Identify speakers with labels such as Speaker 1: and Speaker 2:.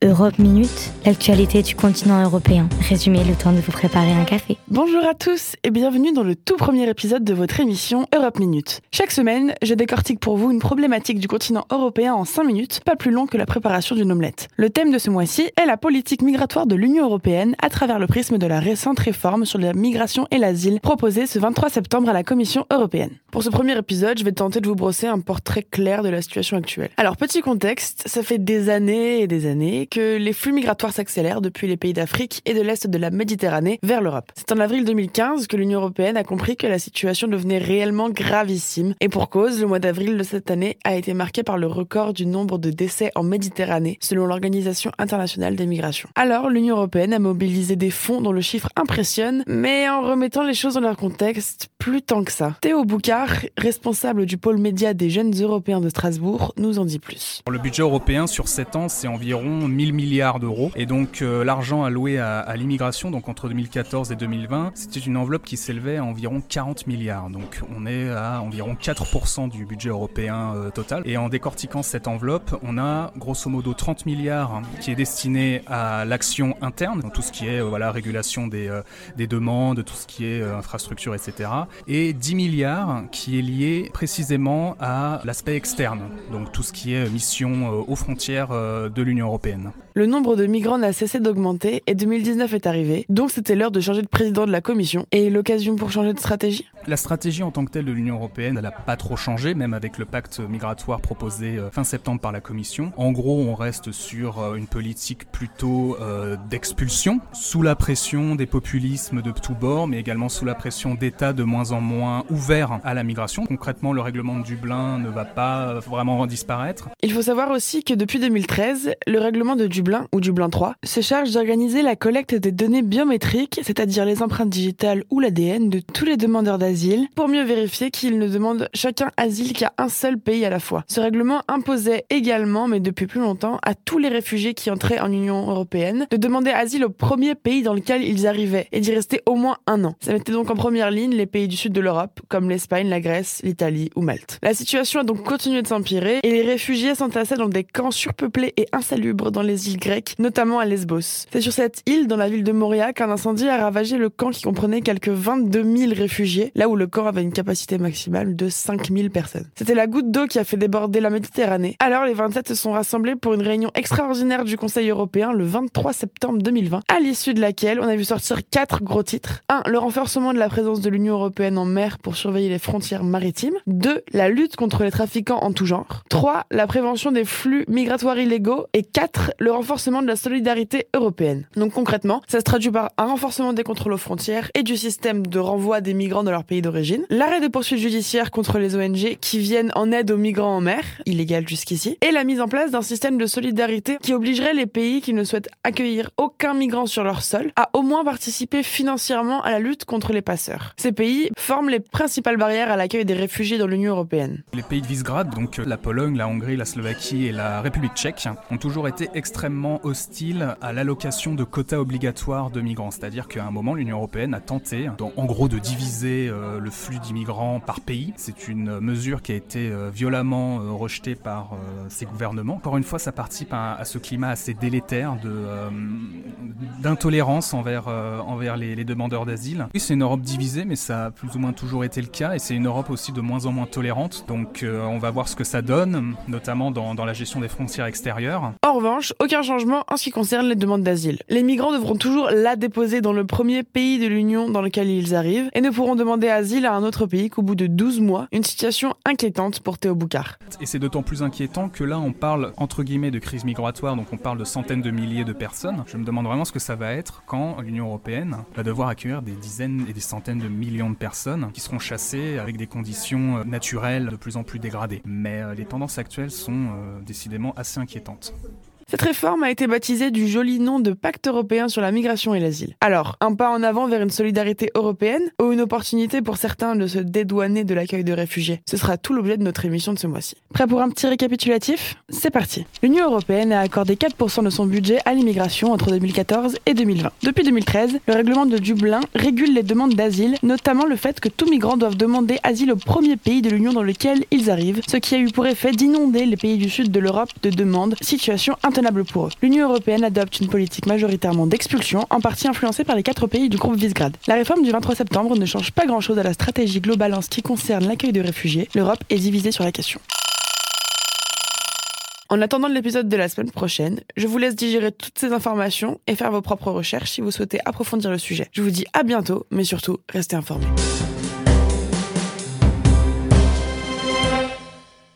Speaker 1: Europe Minute, l'actualité du continent européen. Résumé le temps de vous préparer un café.
Speaker 2: Bonjour à tous et bienvenue dans le tout premier épisode de votre émission Europe Minute. Chaque semaine, je décortique pour vous une problématique du continent européen en 5 minutes, pas plus long que la préparation d'une omelette. Le thème de ce mois-ci est la politique migratoire de l'Union européenne à travers le prisme de la récente réforme sur la migration et l'asile proposée ce 23 septembre à la Commission européenne. Pour ce premier épisode, je vais tenter de vous brosser un portrait clair de la situation actuelle. Alors, petit contexte, ça fait des années et des années que les flux migratoires s'accélèrent depuis les pays d'Afrique et de l'Est de la Méditerranée vers l'Europe. C'est en avril 2015 que l'Union européenne a compris que la situation devenait réellement gravissime. Et pour cause, le mois d'avril de cette année a été marqué par le record du nombre de décès en Méditerranée, selon l'Organisation internationale des migrations. Alors, l'Union européenne a mobilisé des fonds dont le chiffre impressionne, mais en remettant les choses dans leur contexte, plus tant que ça. Théo Boucard, responsable du pôle média des jeunes européens de Strasbourg, nous en dit plus.
Speaker 3: Le budget européen sur 7 ans, c'est environ 1000 milliards d'euros. Et donc euh, l'argent alloué à, l'immigration, entre 2014 et 2020, c'était une enveloppe qui s'élevait à environ 40 milliards. Donc on est à environ 4% du budget européen euh, total. Et en décortiquant cette enveloppe, on a grosso modo 30 milliards qui est destiné à l'action interne, donc tout ce qui est euh, voilà régulation des, des demandes, tout ce qui est infrastructure, etc. Et 10 milliards qui est lié précisément à l'aspect externe, donc tout ce qui est mission aux frontières de l'Union européenne.
Speaker 2: N'a cessé d'augmenter et 2019 est arrivé, donc c'était l'heure de changer de président de la Commission. Et l'occasion pour changer de stratégie?
Speaker 3: La stratégie en tant que telle de l'Union européenne, elle n'a pas trop changé, même avec le pacte migratoire proposé euh, fin septembre par la Commission. En gros, on reste sur euh, une politique plutôt euh, d'expulsion, sous la pression des populismes de tous bords, mais également sous la pression d'États de moins en moins ouverts à la migration. Concrètement, le règlement de Dublin ne va pas vraiment disparaître.
Speaker 2: Il faut savoir aussi que depuis 2013, le règlement de Dublin, ou Dublin 3, se charge d'organiser la collecte des données biométriques, c'est-à-dire les empreintes digitales ou l'ADN de tous les demandeurs d'asile, pour mieux vérifier qu'ils ne demandent chacun asile qu'à un seul pays à la fois. Ce règlement imposait également, mais depuis plus longtemps, à tous les réfugiés qui entraient en Union européenne de demander asile au premier pays dans lequel ils arrivaient et d'y rester au moins un an. Ça mettait donc en première ligne les pays du sud de l'Europe, comme l'Espagne, la Grèce, l'Italie ou Malte. La situation a donc continué de s'empirer et les réfugiés s'entassaient dans des camps surpeuplés et insalubres dans les îles grecques, notamment à Lesbos. C'est sur cette île, dans la ville de Moria, qu'un incendie a ravagé le camp qui comprenait quelques 22 000 réfugiés, là où le camp avait une capacité maximale de 5 000 personnes. C'était la goutte d'eau qui a fait déborder la Méditerranée. Alors les 27 se sont rassemblés pour une réunion extraordinaire du Conseil européen le 23 septembre 2020, à l'issue de laquelle on a vu sortir quatre gros titres. 1. Le renforcement de la présence de l'Union européenne en mer pour surveiller les frontières maritimes. 2. La lutte contre les trafiquants en tout genre. 3. La prévention des flux migratoires illégaux. Et 4. Le renforcement de la solidarité européenne. Donc concrètement, ça se traduit par un renforcement des contrôles aux frontières et du système de renvoi des migrants dans leur pays d'origine, l'arrêt des poursuites judiciaires contre les ONG qui viennent en aide aux migrants en mer, illégal jusqu'ici, et la mise en place d'un système de solidarité qui obligerait les pays qui ne souhaitent accueillir aucun migrant sur leur sol à au moins participer financièrement à la lutte contre les passeurs. Ces pays forment les principales barrières à l'accueil des réfugiés dans l'Union européenne.
Speaker 3: Les pays de Visegrad, donc la Pologne, la Hongrie, la Slovaquie et la République tchèque, ont toujours été extrêmement hostiles à l'allocation de quotas obligatoires de migrants. C'est-à-dire qu'à un moment, l'Union européenne a tenté, en gros, de diviser euh, le flux d'immigrants par pays. C'est une mesure qui a été euh, violemment euh, rejetée par ces gouvernements. Encore une fois, ça participe à, ce climat assez délétère d'intolérance envers, les, demandeurs d'asile. Oui, c'est une Europe divisée, mais ça a plus ou moins toujours été le cas, et c'est une Europe aussi de moins en moins tolérante. Donc on va voir ce que ça donne, notamment dans, dans la gestion des frontières extérieures.
Speaker 2: En revanche, aucun changement en ce qui concerne les demandes d'asile. Les migrants devront toujours la déposer dans le premier pays de l'Union dans lequel ils arrivent et ne pourront demander asile à un autre pays qu'au bout de 12 mois, une situation inquiétante pour Théo Boucard.
Speaker 3: Et c'est d'autant plus inquiétant que là, on parle entre guillemets de crise migratoire, donc on parle de centaines de milliers de personnes. Je me demande vraiment ce que ça va être quand l'Union européenne va devoir accueillir des dizaines et des centaines de millions de personnes qui seront chassées avec des conditions euh, naturelles de plus en plus dégradées. Mais euh, les tendances actuelles sont euh, décidément assez inquiétantes.
Speaker 2: Cette réforme a été baptisée du joli nom de Pacte européen sur la migration et l'asile. Alors, un pas en avant vers une solidarité européenne ou une opportunité pour certains de se dédouaner de l'accueil de réfugiés? Ce sera tout l'objet de notre émission de ce mois-ci. Prêt pour un petit récapitulatif? C'est parti. L'Union européenne a accordé 4% de son budget à l'immigration entre 2014 et 2020. Depuis 2013, le règlement de Dublin régule les demandes d'asile, notamment le fait que tous migrants doivent demander asile au premier pays de l'Union dans lequel ils arrivent, ce qui a eu pour effet d'inonder les pays du sud de l'Europe de demandes, situation pour eux. L'Union européenne adopte une politique majoritairement d'expulsion, en partie influencée par les quatre pays du groupe Visegrad. La réforme du 23 septembre ne change pas grand-chose à la stratégie globale en ce qui concerne l'accueil de réfugiés. L'Europe est divisée sur la question. En attendant l'épisode de la semaine prochaine, je vous laisse digérer toutes ces informations et faire vos propres recherches si vous souhaitez approfondir le sujet. Je vous dis à bientôt, mais surtout, restez informés.